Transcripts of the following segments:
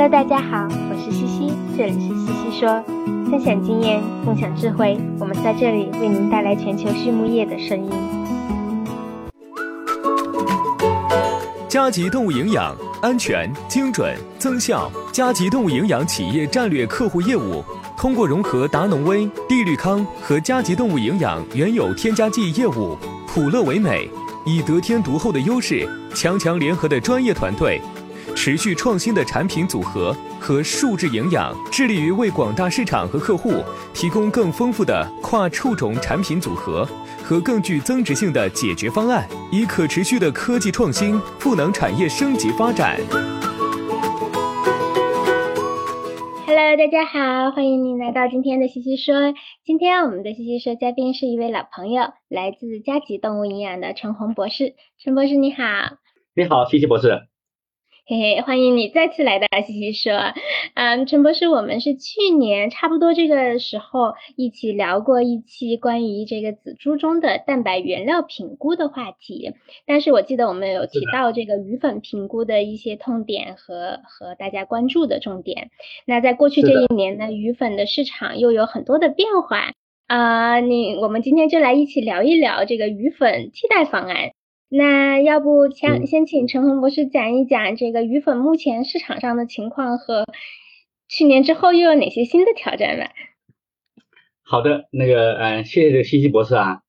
Hello，大家好，我是西西，这里是西西说，分享经验，共享智慧，我们在这里为您带来全球畜牧业的声音。加急动物营养，安全、精准、增效。加急动物营养企业战略客户业务，通过融合达农威、地绿康和加急动物营养原有添加剂业务，普乐为美，以得天独厚的优势，强强联合的专业团队，持续创新的产品组合和数字营养，致力于为广大市场和客户提供更丰富的跨畜种产品组合。和更具增值性的解决方案，以可持续的科技创新赋能产业升级发展。Hello，大家好，欢迎您来到今天的西西说。今天我们的西西说嘉宾是一位老朋友，来自嘉吉动物营养的陈红博士。陈博士你好。你好，西西博士。嘿嘿，欢迎你再次来到西西说。嗯，陈博士，我们是去年差不多这个时候一起聊过一期关于这个仔猪中的蛋白原料评估的话题。但是我记得我们有提到这个鱼粉评估的一些痛点和和大家关注的重点。那在过去这一年呢，鱼粉的市场又有很多的变化啊。你我们今天就来一起聊一聊这个鱼粉替代方案。那要不先先请陈红博士讲一讲这个鱼粉目前市场上的情况和去年之后又有哪些新的挑战吧？好的，那个嗯，谢谢这个西西博士啊，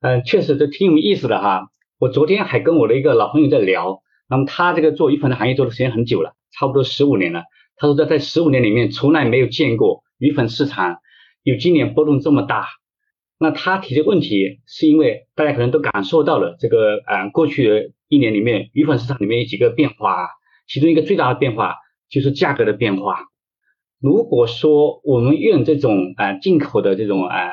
嗯，确实这挺有意思的哈。我昨天还跟我的一个老朋友在聊，那么他这个做鱼粉的行业做的时间很久了，差不多十五年了。他说在在十五年里面从来没有见过鱼粉市场有今年波动这么大。那他提这问题，是因为大家可能都感受到了这个，呃，过去一年里面，鱼粉市场里面有几个变化，其中一个最大的变化就是价格的变化。如果说我们用这种，呃，进口的这种，呃，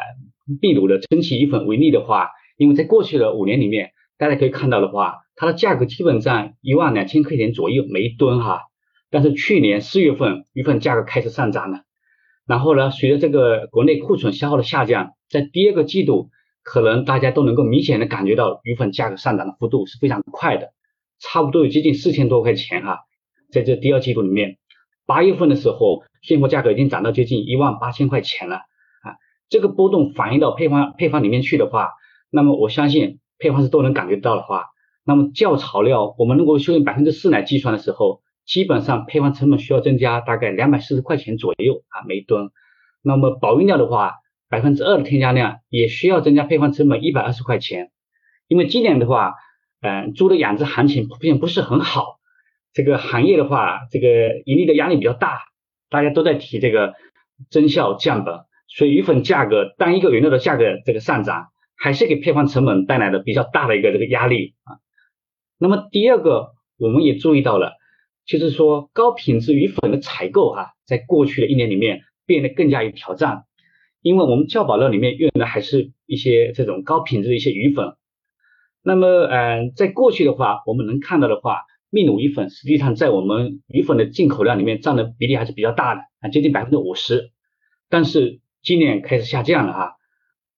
秘鲁的蒸汽鱼粉为例的话，因为在过去的五年里面，大家可以看到的话，它的价格基本上一万两千块钱左右每一吨哈，但是去年四月份鱼粉价格开始上涨了。然后呢，随着这个国内库存消耗的下降，在第二个季度，可能大家都能够明显的感觉到鱼粉价格上涨的幅度是非常快的，差不多有接近四千多块钱哈。在这第二季度里面，八月份的时候，现货价格已经涨到接近一万八千块钱了啊。这个波动反映到配方配方里面去的话，那么我相信配方是都能感觉到的话，那么教草料我们如果用百分之四来计算的时候。基本上配方成本需要增加大概两百四十块钱左右啊每吨，那么保育料的话，百分之二的添加量也需要增加配方成本一百二十块钱。因为今年的话，嗯，猪的养殖行情普遍不是很好，这个行业的话，这个盈利的压力比较大，大家都在提这个增效降本，所以鱼粉价格单一个原料的价格这个上涨，还是给配方成本带来的比较大的一个这个压力啊。那么第二个，我们也注意到了。就是说，高品质鱼粉的采购哈，在过去的一年里面变得更加有挑战，因为我们教保料里面用的还是一些这种高品质的一些鱼粉。那么，嗯，在过去的话，我们能看到的话，秘鲁鱼粉实际上在我们鱼粉的进口量里面占的比例还是比较大的啊，接近百分之五十。但是今年开始下降了哈。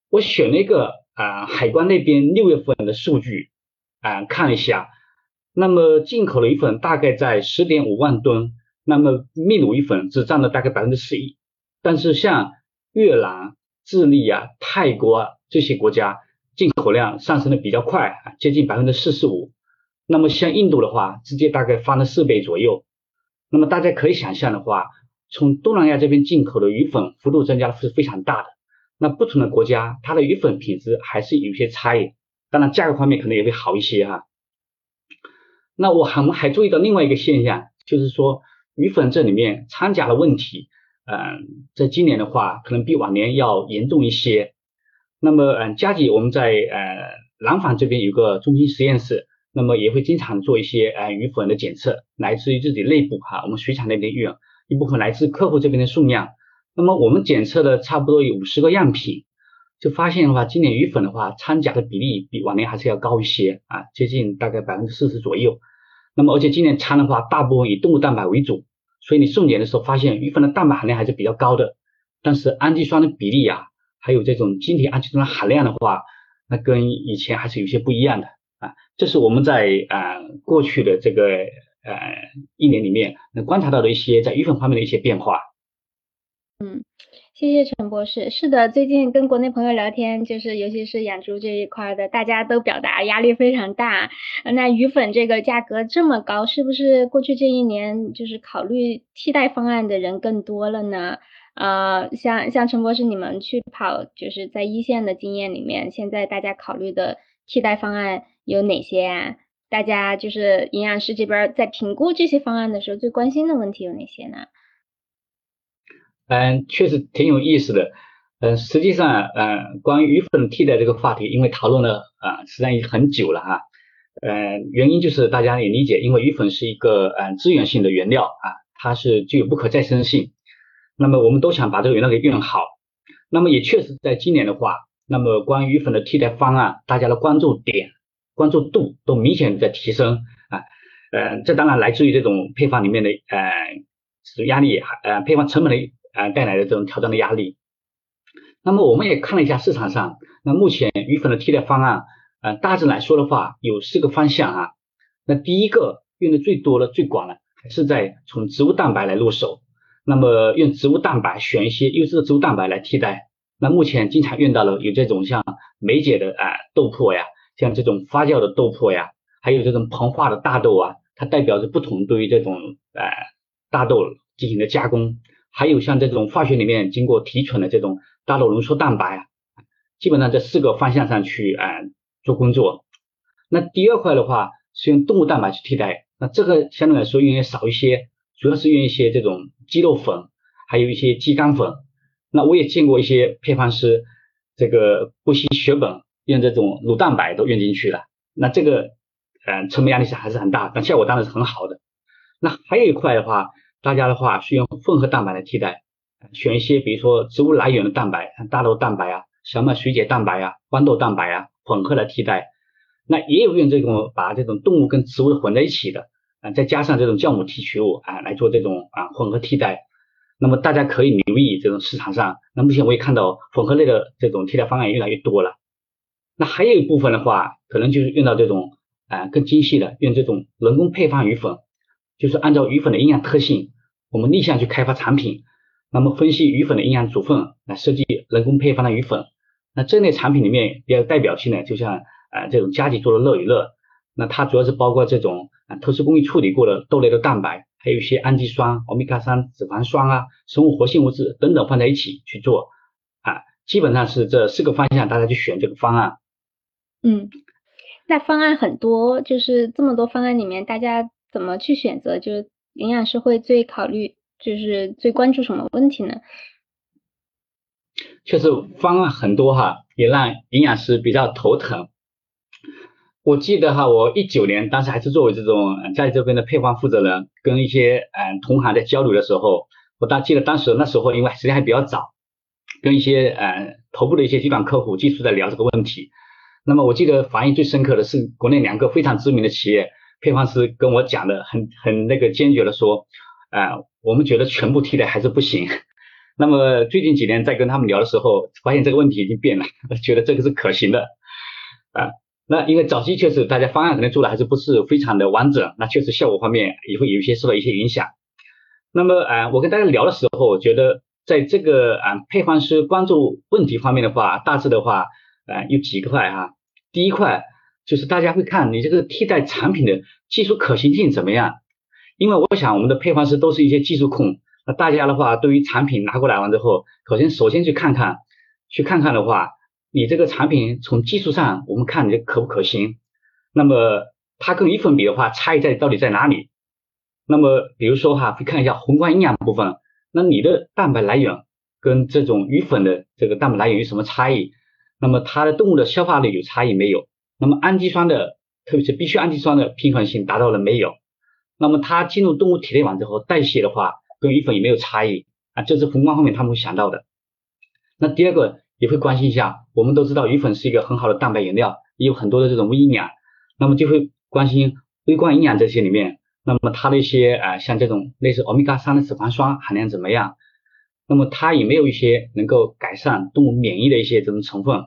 我选了一个啊，海关那边六月份的数据啊，看了一下。那么进口的鱼粉大概在十点五万吨，那么秘鲁鱼粉只占了大概百分之十一，但是像越南、智利啊、泰国啊这些国家进口量上升的比较快，接近百分之四十五。那么像印度的话，直接大概翻了四倍左右。那么大家可以想象的话，从东南亚这边进口的鱼粉幅度增加是非常大的。那不同的国家它的鱼粉品质还是有些差异，当然价格方面可能也会好一些哈。那我还我们还注意到另外一个现象，就是说鱼粉这里面掺假的问题，嗯，在今年的话，可能比往年要严重一些。那么，嗯，佳吉我们在呃廊坊这边有个中心实验室，那么也会经常做一些呃鱼粉的检测，来自于自己内部哈，我们水产那边用，一部分来自客户这边的数量。那么我们检测了差不多有五十个样品，就发现的话，今年鱼粉的话掺假的比例比往年还是要高一些啊，接近大概百分之四十左右。那么，而且今年掺的话，大部分以动物蛋白为主，所以你送检的时候发现鱼粉的蛋白含量还是比较高的，但是氨基酸的比例啊，还有这种晶体氨基酸的含量的话，那跟以前还是有些不一样的啊。这是我们在啊过去的这个呃一年里面能观察到的一些在鱼粉方面的一些变化。谢谢陈博士。是的，最近跟国内朋友聊天，就是尤其是养猪这一块的，大家都表达压力非常大。那鱼粉这个价格这么高，是不是过去这一年就是考虑替代方案的人更多了呢？呃，像像陈博士，你们去跑就是在一线的经验里面，现在大家考虑的替代方案有哪些呀？大家就是营养师这边在评估这些方案的时候，最关心的问题有哪些呢？嗯，确实挺有意思的。嗯，实际上，嗯，关于鱼粉替代这个话题，因为讨论了啊，实际上已经很久了哈。嗯，原因就是大家也理解，因为鱼粉是一个嗯资源性的原料啊，它是具有不可再生性。那么我们都想把这个原料给用好。那么也确实在今年的话，那么关于鱼粉的替代方案，大家的关注点、关注度都明显在提升啊。嗯，这当然来自于这种配方里面的呃压力，呃配方成本的。啊，带来的这种挑战的压力。那么我们也看了一下市场上，那目前鱼粉的替代方案，呃，大致来说的话，有四个方向啊。那第一个用的最多的、最广的，还是在从植物蛋白来入手。那么用植物蛋白选一些优质的植物蛋白来替代。那目前经常用到的有这种像梅姐的啊豆粕呀，像这种发酵的豆粕呀，还有这种膨化的大豆啊，它代表着不同对于这种呃大豆进行的加工。还有像这种化学里面经过提纯的这种大豆浓缩蛋白啊，基本上这四个方向上去啊做工作。那第二块的话是用动物蛋白去替代，那这个相对来说用的少一些，主要是用一些这种鸡肉粉，还有一些鸡肝粉。那我也见过一些配方师，这个不惜血本用这种乳蛋白都用进去了，那这个嗯成本压力是还是很大，但效果当然是很好的。那还有一块的话。大家的话是用混合蛋白来替代，选一些比如说植物来源的蛋白，像大豆蛋白啊、小麦水解蛋白啊、豌豆蛋白啊，混合来替代。那也有用这种把这种动物跟植物混在一起的，啊，再加上这种酵母提取物啊来做这种啊混合替代。那么大家可以留意这种市场上，那目前我也看到混合类的这种替代方案越来越多了。那还有一部分的话，可能就是用到这种啊更精细的，用这种人工配方鱼粉。就是按照鱼粉的营养特性，我们逆向去开发产品，那么分析鱼粉的营养组分来设计人工配方的鱼粉。那这类产品里面比较代表性的，就像啊这种佳吉做的乐与乐，那它主要是包括这种啊特殊工艺处理过的豆类的蛋白，还有一些氨基酸、欧米伽三脂肪酸啊、生物活性物质等等放在一起去做啊，基本上是这四个方向，大家去选这个方案。嗯，那方案很多，就是这么多方案里面，大家。怎么去选择？就是营养师会最考虑，就是最关注什么问题呢？确实方案很多哈，也让营养师比较头疼。我记得哈，我一九年当时还是作为这种在这边的配方负责人，跟一些嗯同行在交流的时候，我当记得当时那时候因为时间还比较早，跟一些嗯头部的一些集团客户技术在聊这个问题。那么我记得反应最深刻的是国内两个非常知名的企业。配方师跟我讲的很很那个坚决的说，啊，我们觉得全部替代还是不行。那么最近几年在跟他们聊的时候，发现这个问题已经变了，觉得这个是可行的。啊，那因为早期确实大家方案可能做的还是不是非常的完整，那确实效果方面也会有一些受到一些影响。那么啊，我跟大家聊的时候，我觉得在这个啊配方师关注问题方面的话，大致的话啊有几块哈，第一块。就是大家会看你这个替代产品的技术可行性怎么样，因为我想我们的配方师都是一些技术控，那大家的话对于产品拿过来完之后，首先首先去看看，去看看的话，你这个产品从技术上我们看你这可不可行，那么它跟鱼粉比的话，差异在到底在哪里？那么比如说哈，会看一下宏观营养部分，那你的蛋白来源跟这种鱼粉的这个蛋白来源有什么差异？那么它的动物的消化率有差异没有？那么氨基酸的，特别是必需氨基酸的平衡性达到了没有？那么它进入动物体内完之后代谢的话，跟鱼粉有没有差异啊？这是宏观方面他们会想到的。那第二个也会关心一下，我们都知道鱼粉是一个很好的蛋白原料，也有很多的这种微营养，那么就会关心微观营养这些里面，那么它的一些啊像这种类似欧米伽三的脂肪酸含量怎么样？那么它有没有一些能够改善动物免疫的一些这种成分？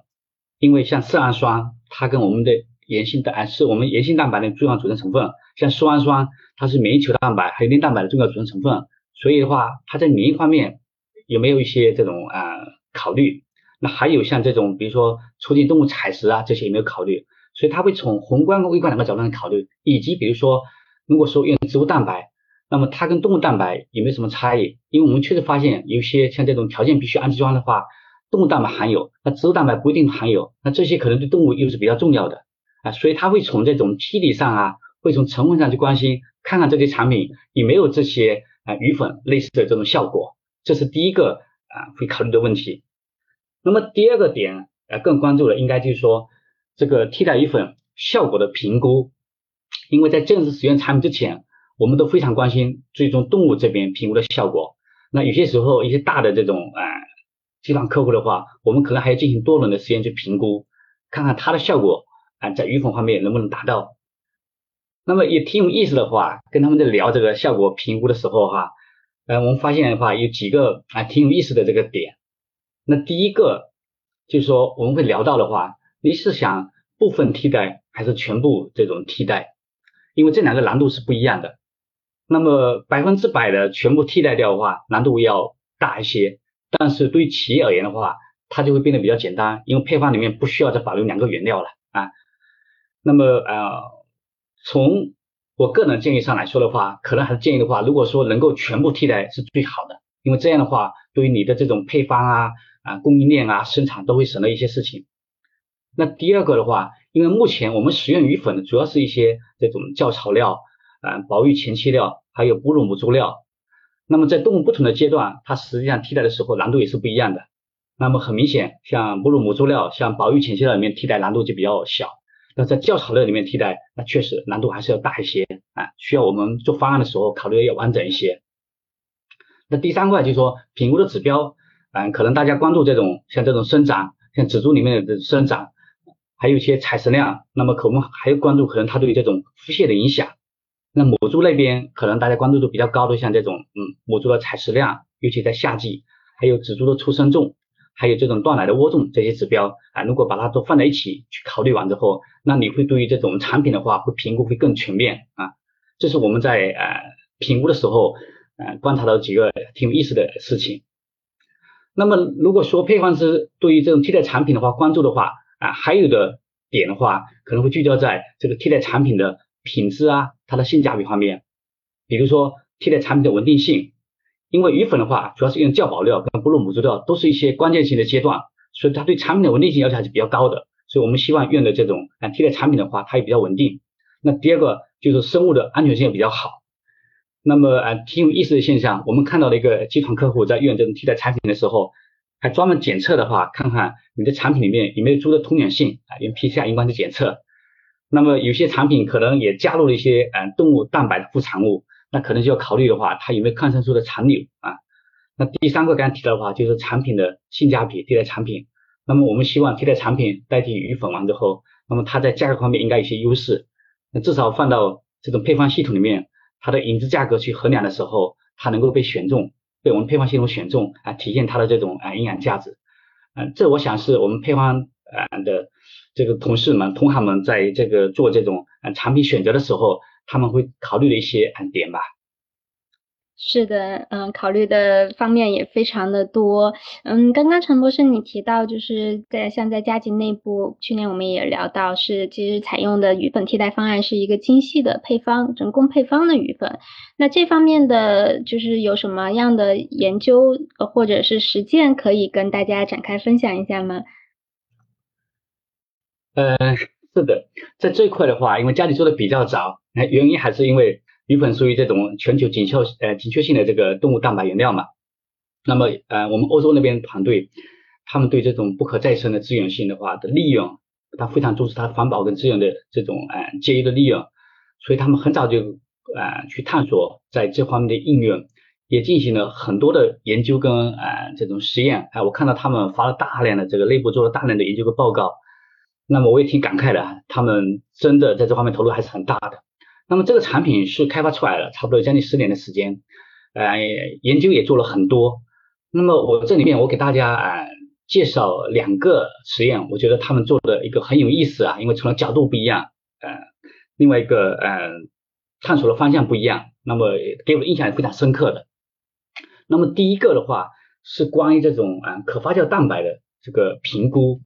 因为像色氨酸，它跟我们的盐性蛋是我们盐性蛋白的重要组成成分，像酪氨酸，它是免疫球蛋白还有链蛋白的重要组成成分，所以的话，它在免疫方面有没有一些这种啊考虑？那还有像这种，比如说促进动物采食啊，这些有没有考虑？所以它会从宏观跟微观两个角度来考虑，以及比如说，如果说用植物蛋白，那么它跟动物蛋白有没有什么差异？因为我们确实发现有些像这种条件必须氨基酸的话，动物蛋白含有，那植物蛋白不一定含有，那这些可能对动物又是比较重要的啊，所以它会从这种机理上啊，会从成分上去关心，看看这些产品有没有这些啊鱼粉类似的这种效果，这是第一个啊会考虑的问题。那么第二个点，啊，更关注的应该就是说这个替代鱼粉效果的评估，因为在正式使用产品之前，我们都非常关心最终动物这边评估的效果。那有些时候一些大的这种啊集团客户的话，我们可能还要进行多轮的实验去评估，看看它的效果啊在鱼粉方面能不能达到。那么也挺有意思的话，跟他们在聊这个效果评估的时候哈，呃，我们发现的话有几个啊挺有意思的这个点。那第一个就是说，我们会聊到的话，你是想部分替代还是全部这种替代？因为这两个难度是不一样的。那么百分之百的全部替代掉的话，难度要大一些。但是对于企业而言的话，它就会变得比较简单，因为配方里面不需要再保留两个原料了啊。那么呃，从我个人建议上来说的话，可能还是建议的话，如果说能够全部替代是最好的，因为这样的话，对于你的这种配方啊。啊，供应链啊，生产都会省了一些事情。那第二个的话，因为目前我们使用鱼粉的主要是一些这种教草料、啊保育前期料，还有哺乳母猪料。那么在动物不同的阶段，它实际上替代的时候难度也是不一样的。那么很明显，像哺乳母猪料、像保育前期料里面替代难度就比较小。那在教草料里面替代，那确实难度还是要大一些啊，需要我们做方案的时候考虑的要完整一些。那第三块就是说评估的指标。嗯，可能大家关注这种像这种生长，像仔猪里面的生长，还有一些采食量，那么可我们还有关注可能它对这种腹泻的影响。那母猪那边可能大家关注度比较高的，像这种嗯母猪的采食量，尤其在夏季，还有仔猪的出生重，还有这种断奶的窝重这些指标啊，如果把它都放在一起去考虑完之后，那你会对于这种产品的话会评估会更全面啊。这是我们在呃评估的时候呃观察到几个挺有意思的事情。那么如果说配方师对于这种替代产品的话关注的话啊，还有的点的话可能会聚焦在这个替代产品的品质啊，它的性价比方面，比如说替代产品的稳定性，因为鱼粉的话主要是用酵保料跟哺乳母猪料，都是一些关键性的阶段，所以它对产品的稳定性要求还是比较高的，所以我们希望用的这种啊替代产品的话，它也比较稳定。那第二个就是生物的安全性比较好。那么啊，挺有意思的现象，我们看到了一个集团客户在用这种替代产品的时候，还专门检测的话，看看你的产品里面有没有猪的通源性啊，用 PCR 荧光去检测。那么有些产品可能也加入了一些嗯动物蛋白的副产物，那可能就要考虑的话，它有没有抗生素的残留啊？那第三个刚才提到的话，就是产品的性价比，替代产品。那么我们希望替代产品代替鱼粉完之后，那么它在价格方面应该有些优势，那至少放到这种配方系统里面。它的引资价格去衡量的时候，它能够被选中，被我们配方系统选中啊，体现它的这种啊营养价值，嗯，这我想是我们配方啊的这个同事们、同行们在这个做这种产品选择的时候，他们会考虑的一些点吧。是的，嗯，考虑的方面也非常的多。嗯，刚刚陈博士你提到，就是在像在嘉吉内部，去年我们也聊到，是其实采用的鱼粉替代方案是一个精细的配方，人工配方的鱼粉。那这方面的就是有什么样的研究或者是实践可以跟大家展开分享一下吗？呃，是的，在这一块的话，因为家里做的比较早，原因还是因为。鱼粉属于这种全球紧缺呃紧缺性的这个动物蛋白原料嘛，那么呃我们欧洲那边团队，他们对这种不可再生的资源性的话的利用，他非常重视它环保跟资源的这种呃节约的利用，所以他们很早就呃去探索在这方面的应用，也进行了很多的研究跟呃这种实验，哎我看到他们发了大量的这个内部做了大量的研究跟报告，那么我也挺感慨的，他们真的在这方面投入还是很大的。那么这个产品是开发出来了，差不多将近十年的时间，呃，研究也做了很多。那么我这里面我给大家啊介绍两个实验，我觉得他们做的一个很有意思啊，因为从了角度不一样，呃，另外一个呃探索的方向不一样，那么给我的印象也非常深刻的。那么第一个的话是关于这种啊可发酵蛋白的这个评估，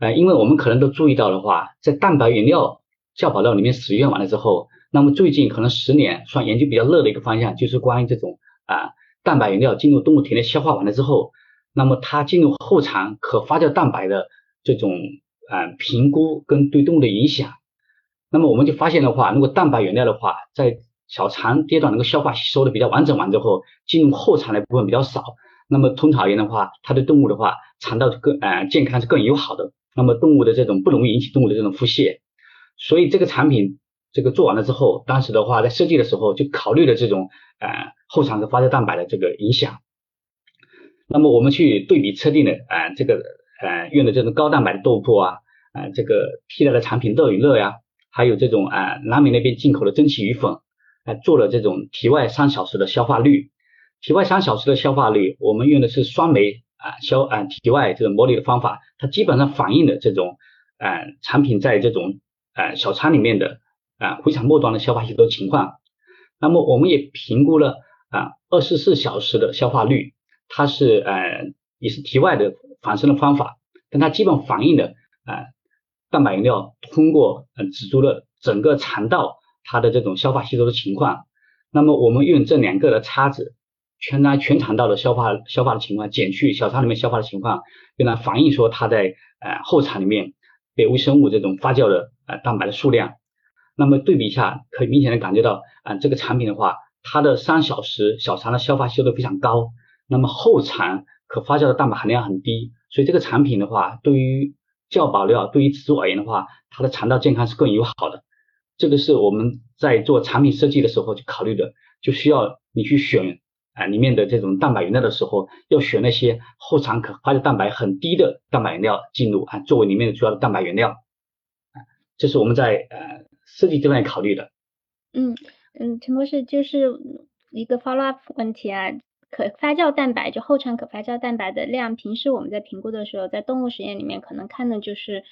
呃，因为我们可能都注意到的话，在蛋白原料酵保料里面实验完了之后，那么最近可能十年算研究比较热的一个方向，就是关于这种啊蛋白原料进入动物体内消化完了之后，那么它进入后肠可发酵蛋白的这种啊评估跟对动物的影响。那么我们就发现的话，如果蛋白原料的话，在小肠阶段能够消化吸收的比较完整完之后，进入后肠的部分比较少，那么通常而言的话，它对动物的话，肠道更呃健康是更友好的，那么动物的这种不容易引起动物的这种腹泻，所以这个产品这个做完了之后，当时的话在设计的时候就考虑了这种呃后肠的发酵蛋白的这个影响，那么我们去对比测定的呃这个呃用的这种高蛋白的豆粕啊，呃这个替代的产品乐与乐呀，还有这种啊南美那边进口的蒸汽鱼粉。呃做了这种体外三小时的消化率，体外三小时的消化率，我们用的是酸酶啊消啊体外这种模拟的方法，它基本上反映的这种啊产品在这种啊小肠里面的啊回肠末端的消化吸收情况。那么我们也评估了啊二十四小时的消化率，它是呃也是体外的反生的方法，但它基本反映的啊蛋白原料通过嗯止住了整个肠道。它的这种消化吸收的情况，那么我们用这两个的叉子，全来全肠道的消化消化的情况，减去小肠里面消化的情况，用来反映说它在呃后肠里面被微生物这种发酵的呃蛋白的数量。那么对比一下，可以明显的感觉到啊这个产品的话，它的三小时小肠的消化吸收非常高，那么后肠可发酵的蛋白含量很低，所以这个产品的话，对于酵保料对于植物而言的话，它的肠道健康是更友好的。这个是我们在做产品设计的时候就考虑的，就需要你去选啊里面的这种蛋白原料的时候，要选那些后肠可发酵蛋白很低的蛋白原料进入啊，作为里面的主要的蛋白原料啊，这是我们在呃设计这边考虑的。嗯嗯，陈博士就是一个 follow up 问题啊，可发酵蛋白就后肠可发酵蛋白的量，平时我们在评估的时候，在动物实验里面可能看的就是。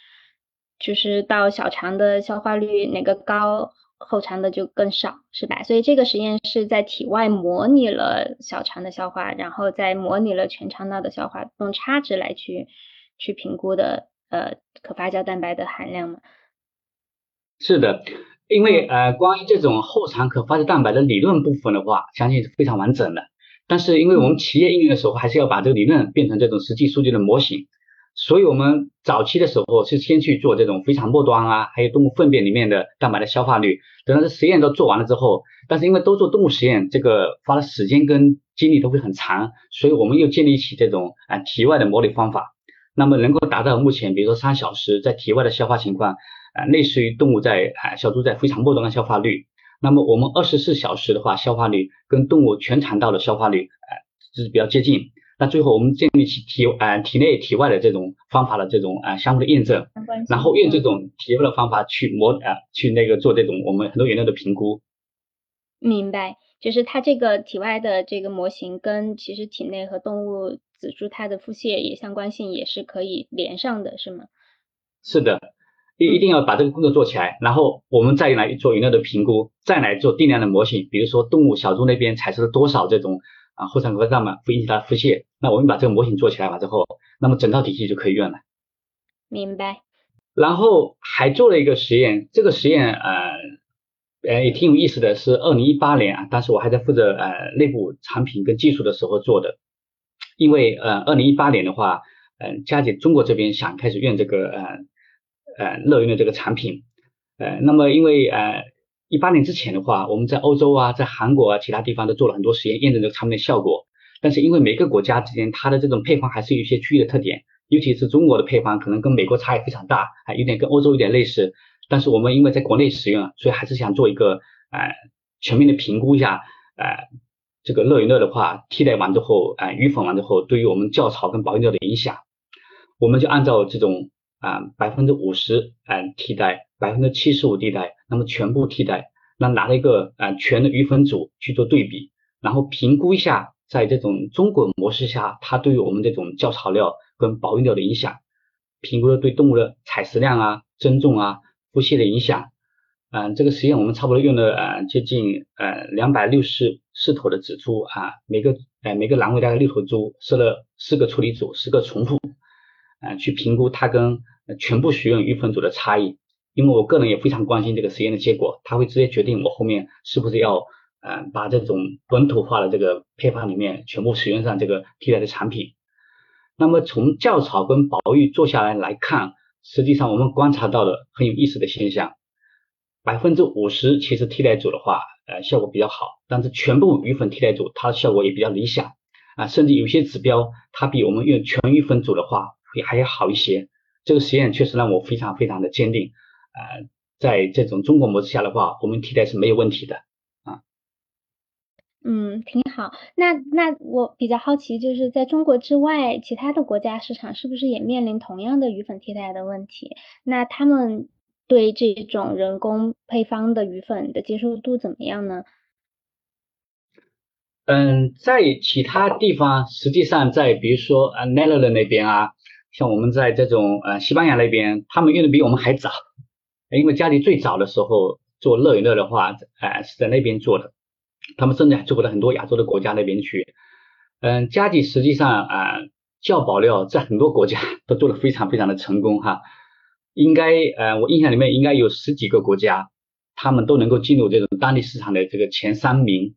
就是到小肠的消化率哪个高，后肠的就更少，是吧？所以这个实验是在体外模拟了小肠的消化，然后再模拟了全肠道的消化，用差值来去去评估的，呃，可发酵蛋白的含量嘛？是的，因为呃，关于这种后肠可发酵蛋白的理论部分的话，相信是非常完整的。但是因为我们企业应用的时候，还是要把这个理论变成这种实际数据的模型。所以，我们早期的时候是先去做这种非常末端啊，还有动物粪便里面的蛋白的消化率。等到这实验都做完了之后，但是因为都做动物实验，这个花的时间跟精力都会很长，所以我们又建立起这种啊体外的模拟方法，那么能够达到目前，比如说三小时在体外的消化情况，啊类似于动物在啊小猪在非常末端的消化率。那么我们二十四小时的话，消化率跟动物全肠道的消化率啊是比较接近。那最后我们建立起体呃体内体外的这种方法的这种呃相互的验证，然后用这种体外的方法去模呃去那个做这种我们很多原料的评估。明白，就是它这个体外的这个模型跟其实体内和动物仔猪它的腹泻也相关性也是可以连上的，是吗？是的，一一定要把这个工作做起来，然后我们再来做原料的评估，再来做定量的模型，比如说动物小猪那边产生了多少这种。啊，后肠可发酵蛋白会引起它腹泻，那我们把这个模型做起来了之后，那么整套体系就可以用了。明白。然后还做了一个实验，这个实验呃呃也挺有意思的，是二零一八年啊，当时我还在负责呃内部产品跟技术的时候做的。因为呃二零一八年的话，嗯，佳姐中国这边想开始用这个呃呃乐云的这个产品，呃，那么因为呃。一八年之前的话，我们在欧洲啊，在韩国啊，其他地方都做了很多实验，验证这个产品的效果。但是因为每个国家之间它的这种配方还是有一些区域的特点，尤其是中国的配方可能跟美国差异非常大，啊有点跟欧洲有点类似。但是我们因为在国内使用，所以还是想做一个呃全面的评估一下，呃这个乐云乐的话替代完之后，呃鱼粉完之后对于我们酵槽跟保育料的影响，我们就按照这种啊百分之五十嗯替代。百分之七十五替代，那么全部替代，那拿了一个啊全的鱼粉组去做对比，然后评估一下，在这种中滚模式下，它对于我们这种教槽料跟保育料的影响，评估了对动物的采食量啊、增重啊、腹泻的影响，嗯，这个实验我们差不多用了呃接近呃两百六十四头的仔猪啊，每个呃每个栏位大概六头猪，设了四个处理组，四个重复，啊，去评估它跟全部使用鱼粉组的差异。因为我个人也非常关心这个实验的结果，它会直接决定我后面是不是要，呃，把这种本土化的这个配方里面全部使用上这个替代的产品。那么从教草跟保育做下来来看，实际上我们观察到的很有意思的现象，百分之五十其实替代组的话，呃，效果比较好，但是全部鱼粉替代组它的效果也比较理想，啊，甚至有些指标它比我们用全鱼粉组的话会还要好一些。这个实验确实让我非常非常的坚定。呃，在这种中国模式下的话，我们替代是没有问题的啊。嗯，挺好。那那我比较好奇，就是在中国之外，其他的国家市场是不是也面临同样的鱼粉替代的问题？那他们对这种人工配方的鱼粉的接受度怎么样呢？嗯，在其他地方，实际上在比如说啊，奈勒的那边啊，像我们在这种呃西班牙那边，他们用的比我们还早。因为家里最早的时候做乐与乐的话，哎是在那边做的，他们甚至还做过到很多亚洲的国家那边去。嗯，家里实际上啊，教保料在很多国家 都做的非常非常的成功哈。应该呃，我印象里面应该有十几个国家，他们都能够进入这种当地市场的这个前三名。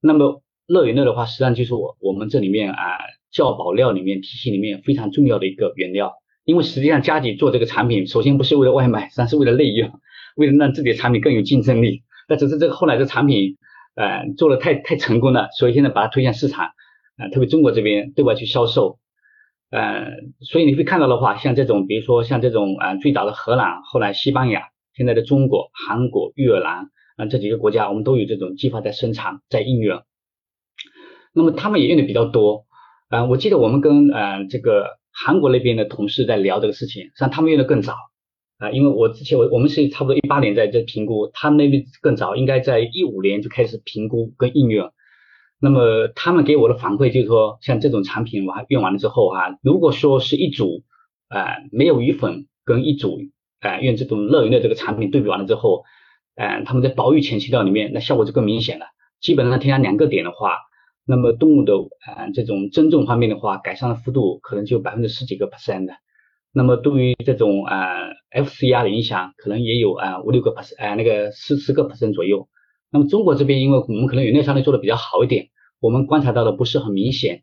那么乐与乐的话，实际上就是我我们这里面啊教保料里面体系里面非常重要的一个原料。因为实际上，家里做这个产品，首先不是为了外卖，实际上是为了内用，为了让自己的产品更有竞争力。那只是这个后来的产品，呃，做的太太成功了，所以现在把它推向市场，啊，特别中国这边对外去销售，呃，所以你会看到的话，像这种，比如说像这种，啊，最早的荷兰，后来西班牙，现在的中国、韩国、越南，啊，这几个国家，我们都有这种计划在生产，在应用。那么他们也用的比较多，啊，我记得我们跟，呃，这个。韩国那边的同事在聊这个事情，实际上他们用的更早啊，因为我之前我我们是差不多一八年在这评估，他们那边更早，应该在一五年就开始评估跟应用。那么他们给我的反馈就是说，像这种产品完用完了之后哈，如果说是一组啊没有鱼粉跟一组啊用这种乐云的这个产品对比完了之后，嗯，他们在保育前期料里面那效果就更明显了，基本上添加两个点的话。那么动物的啊这种增重方面的话，改善的幅度可能就百分之十几个 percent 的。那么对于这种啊 FCR 的影响，可能也有啊五六个 percent，啊那个十十个 percent 左右。那么中国这边，因为我们可能原料相对做的比较好一点，我们观察到的不是很明显，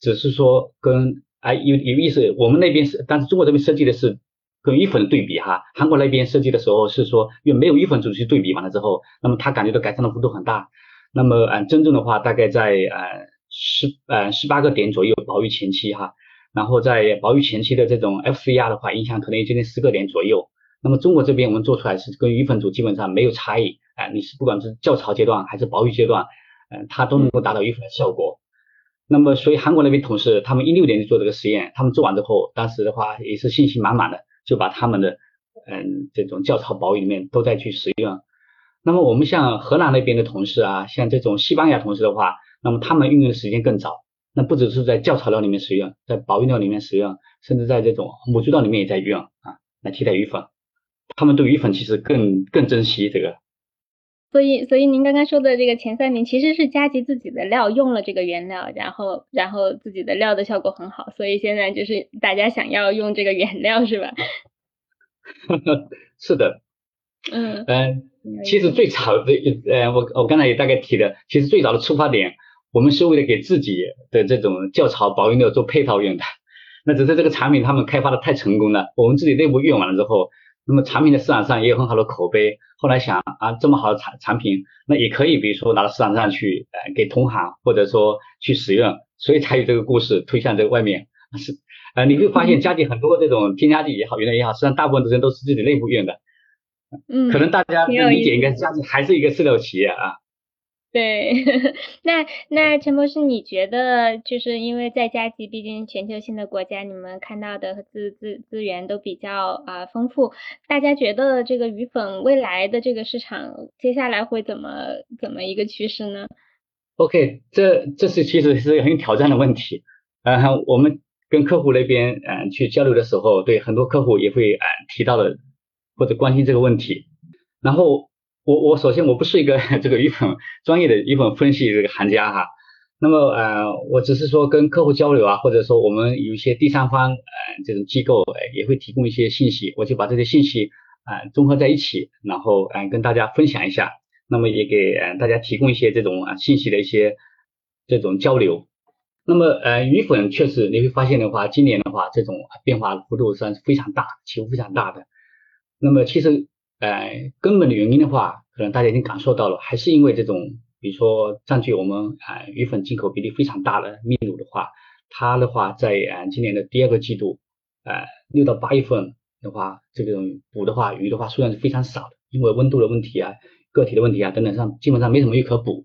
只是说跟啊有有意思。我们那边是，但是中国这边设计的是跟鱼粉的对比哈，韩国那边设计的时候是说用没有鱼粉组去对比完了之后，那么他感觉到改善的幅度很大。那么，嗯，真正的话，大概在呃十呃十八个点左右保育前期哈，然后在保育前期的这种 FCR 的话，影响可能也接近十个点左右。那么中国这边我们做出来是跟鱼粉组基本上没有差异，哎，你是不管是教槽阶段还是保育阶段，嗯，它都能够达到鱼粉的效果。那么，所以韩国那边同事他们一六年就做这个实验，他们做完之后，当时的话也是信心满满的，就把他们的嗯这种教槽保育里面都在去使用。那么我们像荷兰那边的同事啊，像这种西班牙同事的话，那么他们运用的时间更早。那不只是在教材料里面使用，在保育料里面使用，甚至在这种母猪料里面也在用啊，来替代鱼粉。他们对鱼粉其实更更珍惜这个。所以，所以您刚刚说的这个前三名其实是加吉自己的料用了这个原料，然后然后自己的料的效果很好，所以现在就是大家想要用这个原料是吧？是的。嗯嗯，其实最早的呃，我我刚才也大概提了，其实最早的出发点，我们是为了给自己的这种教槽保育料做配套用的。那只是这个产品他们开发的太成功了，我们自己内部用完了之后，那么产品的市场上也有很好的口碑。后来想啊，这么好的产产品，那也可以比如说拿到市场上去，呃，给同行或者说去使用，所以才有这个故事推向这个外面。是，呃，你会发现家里很多这种添加剂也好，原料也好，实际上大部分的人都是自己内部用的。嗯，可能大家的理解应该是，还是一个饲料企业啊。对，那那陈博士，你觉得就是因为在加急，毕竟全球性的国家，你们看到的资资资源都比较啊丰富，大家觉得这个鱼粉未来的这个市场接下来会怎么怎么一个趋势呢？OK，这这是其实是很有挑战的问题。呃，我们跟客户那边嗯去交流的时候，对很多客户也会嗯提到了。或者关心这个问题，然后我我首先我不是一个 这个鱼粉专业的鱼粉分析这个行家哈。那么呃，我只是说跟客户交流啊，或者说我们有一些第三方呃这种机构也会提供一些信息，我就把这些信息啊综合在一起，然后嗯跟大家分享一下，那么也给呃大家提供一些这种啊信息的一些这种交流。那么呃鱼粉确实你会发现的话，今年的话这种变化幅度算是非常大，起伏非常大的。那么其实呃根本的原因的话，可能大家已经感受到了，还是因为这种。比如说占据我们啊鱼粉进口比例非常大的秘鲁的话，它的话在啊今年的第二个季度，呃六到八月份的话，这种捕的话鱼的话数量是非常少的，因为温度的问题啊、个体的问题啊等等上，基本上没什么鱼可捕。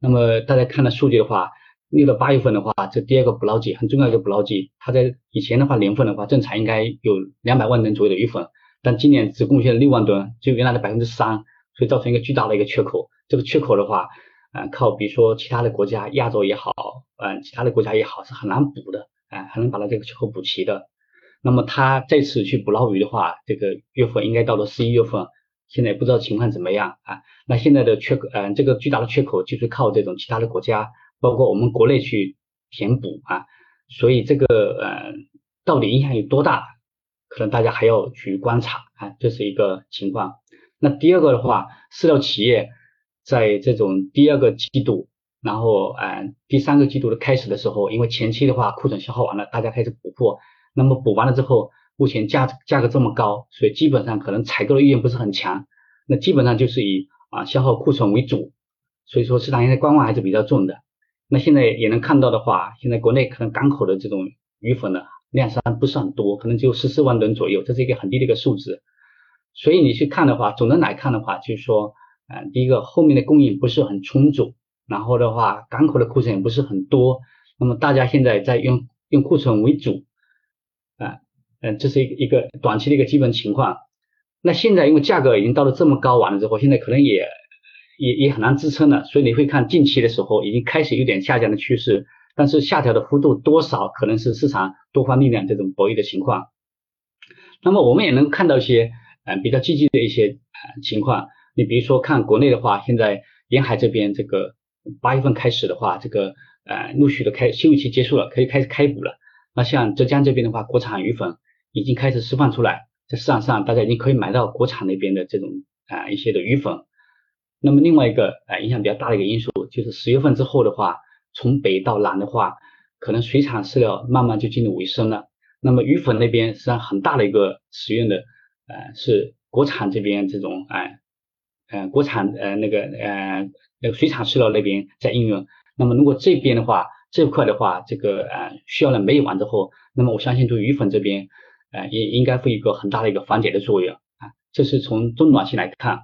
那么大家看的数据的话，六到八月份的话，这第二个捕捞季很重要一个捕捞季，它在以前的话年份的话正常应该有两百万吨左右的鱼粉，但今年只贡献了六万吨，就原来的百分之三，所以造成一个巨大的一个缺口。这个缺口的话。啊，靠，比如说其他的国家，亚洲也好，嗯，其他的国家也好，是很难补的，啊，很难把它这个缺口补齐的。那么他这次去捕捞鱼的话，这个月份应该到了十一月份，现在也不知道情况怎么样啊？那现在的缺口，嗯，这个巨大的缺口就是靠这种其他的国家，包括我们国内去填补啊。所以这个，呃，到底影响有多大？可能大家还要去观察啊，这是一个情况。那第二个的话，饲料企业。在这种第二个季度，然后呃第三个季度的开始的时候，因为前期的话库存消耗完了，大家开始补货，那么补完了之后，目前价价格这么高，所以基本上可能采购的意愿不是很强，那基本上就是以啊消耗库存为主，所以说市场现在观望还是比较重的。那现在也能看到的话，现在国内可能港口的这种鱼粉呢量上不是很多，可能只有十四万吨左右，这是一个很低的一个数字。所以你去看的话，总的来看的话，就是说。啊，第一个后面的供应不是很充足，然后的话港口的库存也不是很多，那么大家现在在用用库存为主，啊，嗯，这是一个一个短期的一个基本情况。那现在因为价格已经到了这么高完了之后，现在可能也也也很难支撑了，所以你会看近期的时候已经开始有点下降的趋势，但是下调的幅度多少可能是市场多方力量这种博弈的情况。那么我们也能看到一些嗯比较积极的一些呃情况。你比如说看国内的话，现在沿海这边这个八月份开始的话，这个呃陆续的开休渔期结束了，可以开始开捕了。那像浙江这边的话，国产鱼粉已经开始释放出来，在市场上大家已经可以买到国产那边的这种啊一些的鱼粉。那么另外一个呃影响比较大的一个因素，就是十月份之后的话，从北到南的话，可能水产饲料慢慢就进入尾声了。那么鱼粉那边实际上很大的一个使用的呃是国产这边这种哎。呃，国产呃那个呃那个水产饲料那边在应用，那么如果这边的话，这块的话，这个呃需要了没有完之后，那么我相信对鱼粉这边呃也应该会有一个很大的一个缓解的作用啊，这是从中短期来看。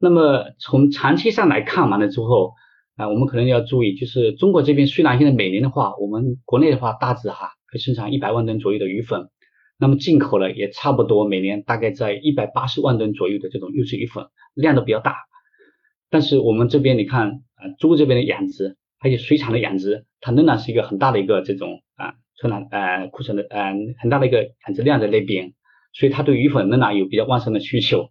那么从长期上来看完了之后啊，我们可能要注意，就是中国这边虽然现在每年的话，我们国内的话大致哈可以生产一百万吨左右的鱼粉。那么进口呢，也差不多每年大概在一百八十万吨左右的这种优质鱼粉，量都比较大。但是我们这边你看啊，猪这边的养殖，还有水产的养殖，它仍然是一个很大的一个这种啊存量呃库存的呃很大的一个养殖量在那边，所以它对鱼粉仍然有比较旺盛的需求。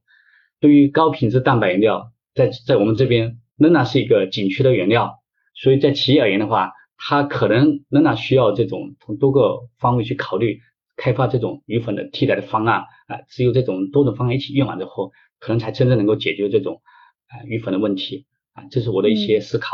对于高品质蛋白原料，在在我们这边仍然是一个紧缺的原料，所以在企业而言的话，它可能仍然需要这种从多个方位去考虑。开发这种鱼粉的替代的方案啊，只有这种多种方案一起用完之后，可能才真正能够解决这种啊鱼粉的问题啊，这是我的一些思考。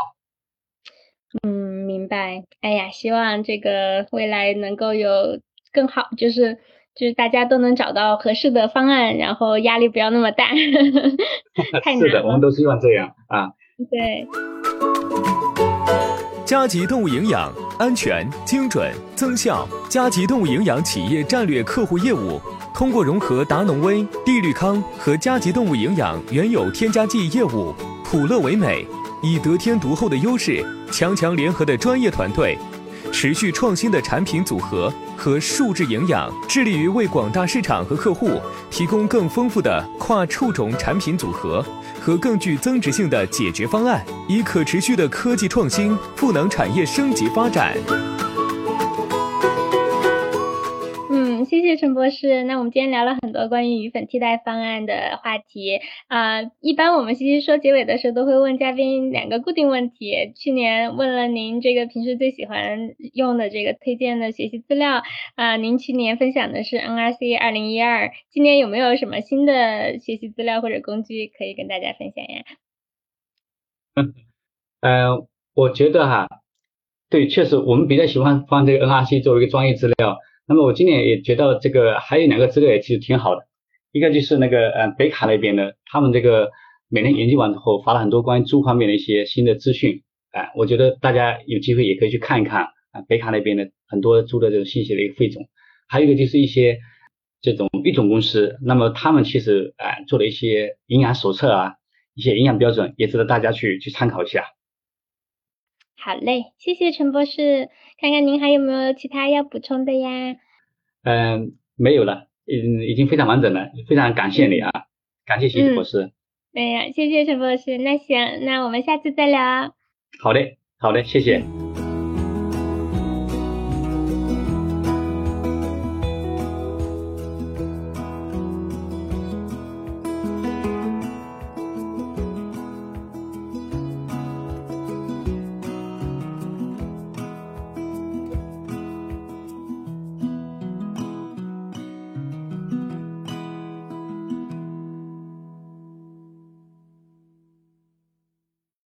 嗯，明白。哎呀，希望这个未来能够有更好，就是就是大家都能找到合适的方案，然后压力不要那么大。是的，我们都希望这样啊。对。加吉动物营养，安全、精准、增效。加吉动物营养企业战略客户业务，通过融合达农威、地绿康和加吉动物营养原有添加剂业务，普乐为美，以得天独厚的优势，强强联合的专业团队，持续创新的产品组合和数字营养，致力于为广大市场和客户提供更丰富的跨畜种产品组合。和更具增值性的解决方案，以可持续的科技创新赋能产业升级发展。陈博士。那我们今天聊了很多关于鱼粉替代方案的话题啊。一般我们西西说结尾的时候都会问嘉宾两个固定问题。去年问了您这个平时最喜欢用的这个推荐的学习资料啊，您去年分享的是 NRC 二零一二，今年有没有什么新的学习资料或者工具可以跟大家分享呀？嗯，呃，我觉得哈，对，确实我们比较喜欢放这个 NRC 作为一个专业资料。那么我今年也觉得这个还有两个资料也其实挺好的，一个就是那个呃北卡那边的，他们这个每年研究完之后发了很多关于猪方面的一些新的资讯，哎，我觉得大家有机会也可以去看一看啊北卡那边的很多猪的这种信息的一个汇总，还有一个就是一些这种育种公司，那么他们其实哎做了一些营养手册啊，一些营养标准也值得大家去去参考一下。好嘞，谢谢陈博士。看看您还有没有其他要补充的呀？嗯，没有了，嗯，已经非常完整了，非常感谢你啊，感谢徐博士。哎呀，谢谢陈博士。那行，那我们下次再聊。好嘞，好嘞，谢谢。